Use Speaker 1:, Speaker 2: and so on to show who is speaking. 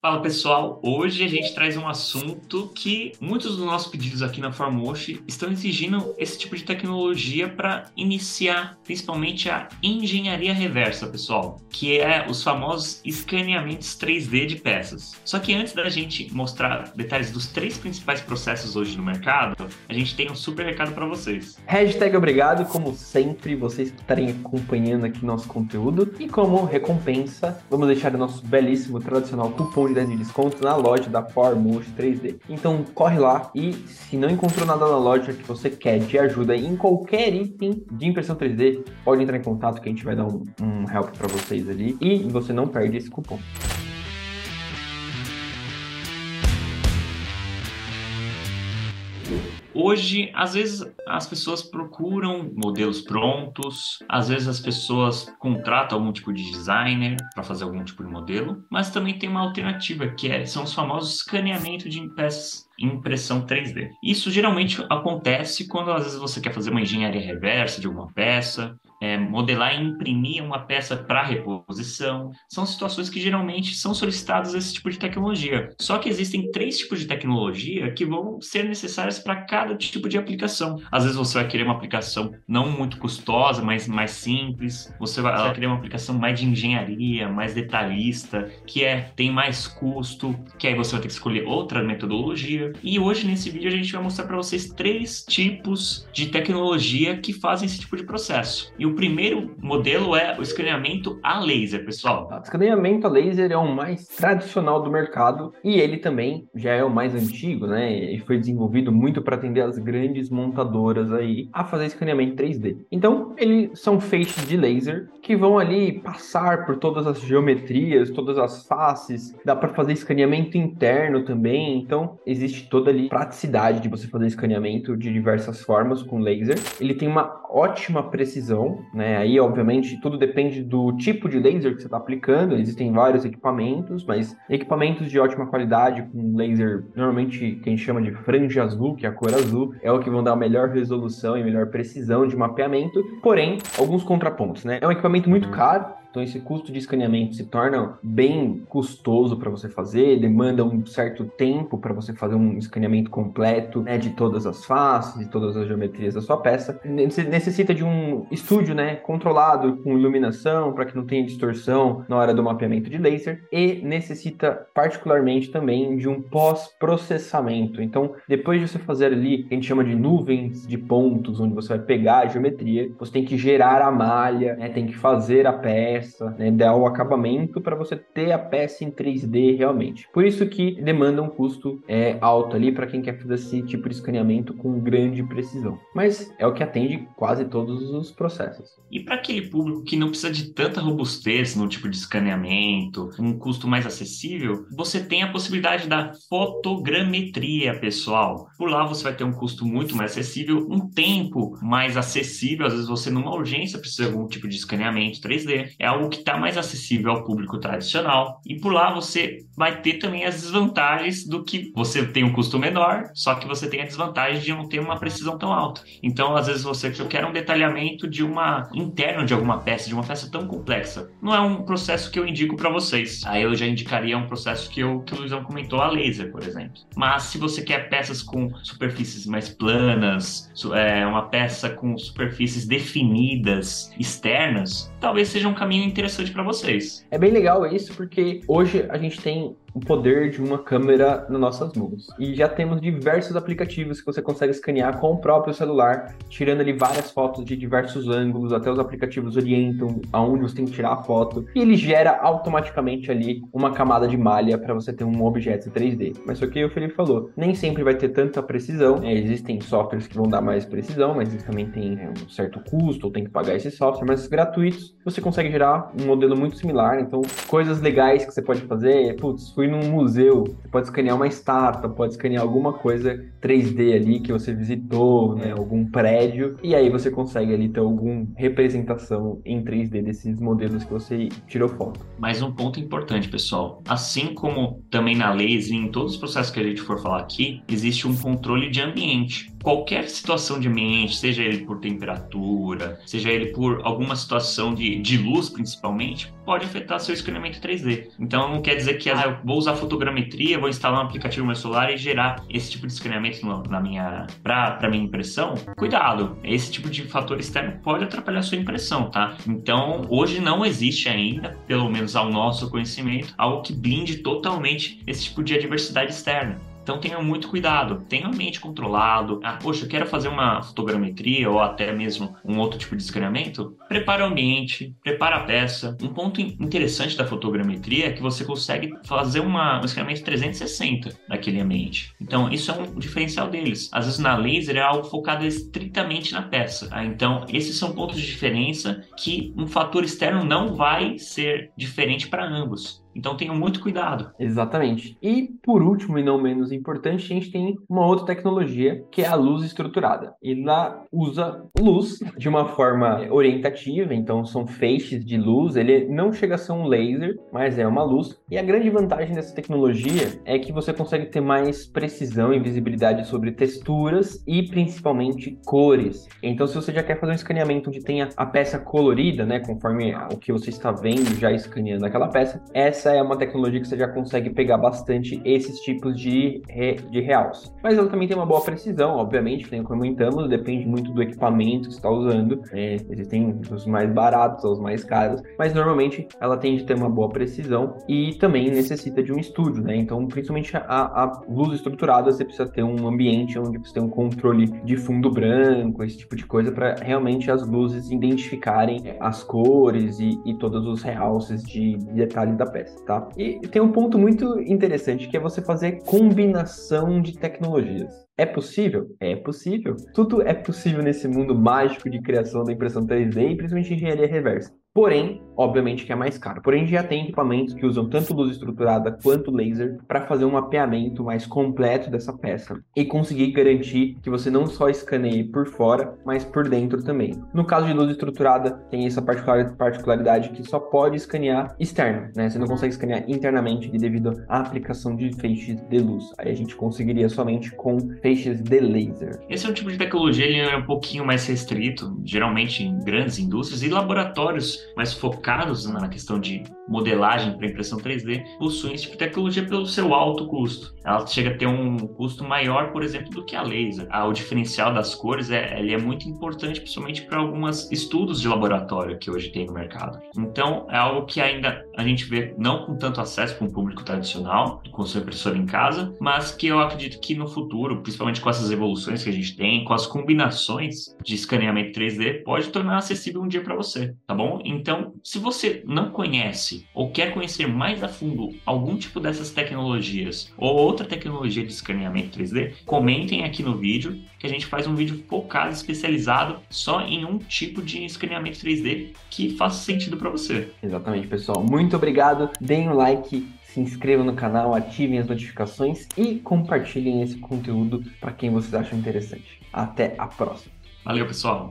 Speaker 1: Fala pessoal, hoje a gente traz um assunto que muitos dos nossos pedidos aqui na Formoshi estão exigindo esse tipo de tecnologia para iniciar principalmente a engenharia reversa, pessoal, que é os famosos escaneamentos 3D de peças. Só que antes da gente mostrar detalhes dos três principais processos hoje no mercado, a gente tem um super recado para vocês.
Speaker 2: Hashtag obrigado, como sempre, vocês estarem acompanhando aqui nosso conteúdo e como recompensa, vamos deixar o nosso belíssimo tradicional cupom de desconto na loja da Formotion 3D. Então corre lá e se não encontrou nada na loja que você quer de ajuda em qualquer item de impressão 3D, pode entrar em contato que a gente vai dar um, um help para vocês ali e você não perde esse cupom.
Speaker 1: Hoje, às vezes as pessoas procuram modelos prontos, às vezes as pessoas contratam algum tipo de designer para fazer algum tipo de modelo, mas também tem uma alternativa que é, são os famosos escaneamento de peças impressão 3D. Isso geralmente acontece quando às vezes você quer fazer uma engenharia reversa de alguma peça, é, modelar e imprimir uma peça para reposição. São situações que geralmente são solicitadas esse tipo de tecnologia. Só que existem três tipos de tecnologia que vão ser necessárias para cada tipo de aplicação. Às vezes você vai querer uma aplicação não muito custosa, mas mais simples. Você vai, vai querer uma aplicação mais de engenharia, mais detalhista, que é tem mais custo, que aí você vai ter que escolher outra metodologia. E hoje nesse vídeo a gente vai mostrar para vocês três tipos de tecnologia que fazem esse tipo de processo. E o primeiro modelo é o escaneamento a laser, pessoal.
Speaker 2: O escaneamento a laser é o mais tradicional do mercado e ele também já é o mais antigo, né? E foi desenvolvido muito para atender as grandes montadoras aí a fazer escaneamento 3D. Então, eles são feixes de laser que vão ali passar por todas as geometrias, todas as faces. Dá para fazer escaneamento interno também. Então, existe toda ali praticidade de você fazer escaneamento de diversas formas com laser. Ele tem uma ótima precisão né? Aí, obviamente, tudo depende do tipo de laser que você está aplicando. Existem vários equipamentos, mas equipamentos de ótima qualidade, com laser, normalmente que a gente chama de franja azul, que é a cor azul, é o que vão dar a melhor resolução e melhor precisão de mapeamento. Porém, alguns contrapontos, né? É um equipamento muito caro, então esse custo de escaneamento se torna bem custoso para você fazer, demanda um certo tempo para você fazer um escaneamento completo né, de todas as faces, de todas as geometrias da sua peça. Necessita de um estúdio né, controlado com iluminação para que não tenha distorção na hora do mapeamento de laser e necessita particularmente também de um pós-processamento. Então, depois de você fazer ali, a gente chama de nuvens de pontos, onde você vai pegar a geometria, você tem que gerar a malha, né, tem que fazer a peça peça, né, dar o acabamento para você ter a peça em 3D realmente. Por isso que demanda um custo é, alto ali para quem quer fazer esse tipo de escaneamento com grande precisão. Mas é o que atende quase todos os processos.
Speaker 1: E para aquele público que não precisa de tanta robustez no tipo de escaneamento, um custo mais acessível, você tem a possibilidade da fotogrametria, pessoal. Por lá você vai ter um custo muito mais acessível, um tempo mais acessível. Às vezes você numa urgência precisa de algum tipo de escaneamento 3D. É algo que está mais acessível ao público tradicional. E por lá você vai ter também as desvantagens do que você tem um custo menor, só que você tem a desvantagem de não ter uma precisão tão alta. Então, às vezes você eu quero um detalhamento de uma interno de alguma peça, de uma peça tão complexa. Não é um processo que eu indico para vocês. Aí eu já indicaria um processo que, eu, que o Luizão comentou, a laser, por exemplo. Mas se você quer peças com superfícies mais planas, é, uma peça com superfícies definidas, externas, talvez seja um caminho interessante para vocês.
Speaker 2: É bem legal isso, porque hoje a gente tem o poder de uma câmera nas nossas mãos. E já temos diversos aplicativos que você consegue escanear com o próprio celular, tirando ali várias fotos de diversos ângulos, até os aplicativos orientam aonde você tem que tirar a foto, e ele gera automaticamente ali uma camada de malha para você ter um objeto 3D. Mas o que o Felipe falou, nem sempre vai ter tanta precisão, é, existem softwares que vão dar mais precisão, mas eles também tem é, um certo custo, ou tem que pagar esse software, mas gratuitos, você consegue gerar um modelo muito similar, então coisas legais que você pode fazer, putz, fui num museu, você pode escanear uma estátua, pode escanear alguma coisa 3D ali que você visitou, né, algum prédio, e aí você consegue ali ter alguma representação em 3D desses modelos que você tirou foto.
Speaker 1: Mais um ponto importante, pessoal. Assim como também na laser, em todos os processos que a gente for falar aqui, existe um controle de ambiente. qualquer situação de ambiente, seja ele por temperatura, seja ele por alguma situação de, de luz, principalmente, pode afetar seu escaneamento 3D. Então, não quer dizer que ah, eu vou usar fotogrametria, vou instalar um aplicativo no meu celular e gerar esse tipo de escaneamento na minha para minha impressão. Cuidado, esse tipo de fator externo pode atrapalhar sua impressão, tá? Então, hoje não existe ainda, pelo menos ao nosso conhecimento, algo que blinde totalmente esse tipo de adversidade externa. Então tenha muito cuidado, tenha a mente controlado. Ah, poxa, eu quero fazer uma fotogrametria ou até mesmo um outro tipo de escaneamento. Prepara o ambiente, prepara a peça. Um ponto interessante da fotogrametria é que você consegue fazer uma, um escaneamento 360 daquele ambiente. Então isso é um diferencial deles. Às vezes na laser é algo focado estritamente na peça. Ah, então esses são pontos de diferença que um fator externo não vai ser diferente para ambos. Então tenham muito cuidado.
Speaker 2: Exatamente. E por último e não menos importante, a gente tem uma outra tecnologia que é a luz estruturada. Ela usa luz de uma forma orientativa, então são feixes de luz. Ele não chega a ser um laser, mas é uma luz. E a grande vantagem dessa tecnologia é que você consegue ter mais precisão e visibilidade sobre texturas e principalmente cores. Então, se você já quer fazer um escaneamento onde tenha a peça colorida, né, conforme o que você está vendo já escaneando aquela peça, essa essa é uma tecnologia que você já consegue pegar bastante esses tipos de, re, de realce. Mas ela também tem uma boa precisão, obviamente, né? como comentamos, depende muito do equipamento que você está usando. É, existem os mais baratos, os mais caros, mas normalmente ela tende a ter uma boa precisão e também necessita de um estúdio, né? Então, principalmente a, a luz estruturada, você precisa ter um ambiente onde você tem um controle de fundo branco, esse tipo de coisa, para realmente as luzes identificarem as cores e, e todos os realces de detalhe da peça tá? E tem um ponto muito interessante que é você fazer combinação de tecnologias. É possível? É possível. Tudo é possível nesse mundo mágico de criação da impressão 3D e principalmente engenharia reversa. Porém, obviamente que é mais caro. Porém, já tem equipamentos que usam tanto luz estruturada quanto laser para fazer um mapeamento mais completo dessa peça e conseguir garantir que você não só escaneie por fora, mas por dentro também. No caso de luz estruturada, tem essa particularidade que só pode escanear externo, né? Você não consegue escanear internamente devido à aplicação de feixes de luz. Aí a gente conseguiria somente com feixes de laser.
Speaker 1: Esse é um tipo de tecnologia, ele é um pouquinho mais restrito, geralmente em grandes indústrias e laboratórios mais focados na questão de modelagem para impressão 3D possuem esse tipo de tecnologia pelo seu alto custo. Ela chega a ter um custo maior, por exemplo, do que a laser. Ah, o diferencial das cores é, ele é muito importante, principalmente para alguns estudos de laboratório que hoje tem no mercado. Então, é algo que ainda a gente vê não com tanto acesso para um público tradicional, com sua impressora em casa, mas que eu acredito que no futuro, principalmente com essas evoluções que a gente tem, com as combinações de escaneamento 3D, pode tornar acessível um dia para você, tá bom? Então, se você não conhece ou quer conhecer mais a fundo algum tipo dessas tecnologias ou outra tecnologia de escaneamento 3D, comentem aqui no vídeo que a gente faz um vídeo focado, especializado só em um tipo de escaneamento 3D que faça sentido para você.
Speaker 2: Exatamente, pessoal. Muito obrigado. Deem um like, se inscrevam no canal, ativem as notificações e compartilhem esse conteúdo para quem vocês acham interessante. Até a próxima.
Speaker 1: Valeu, pessoal.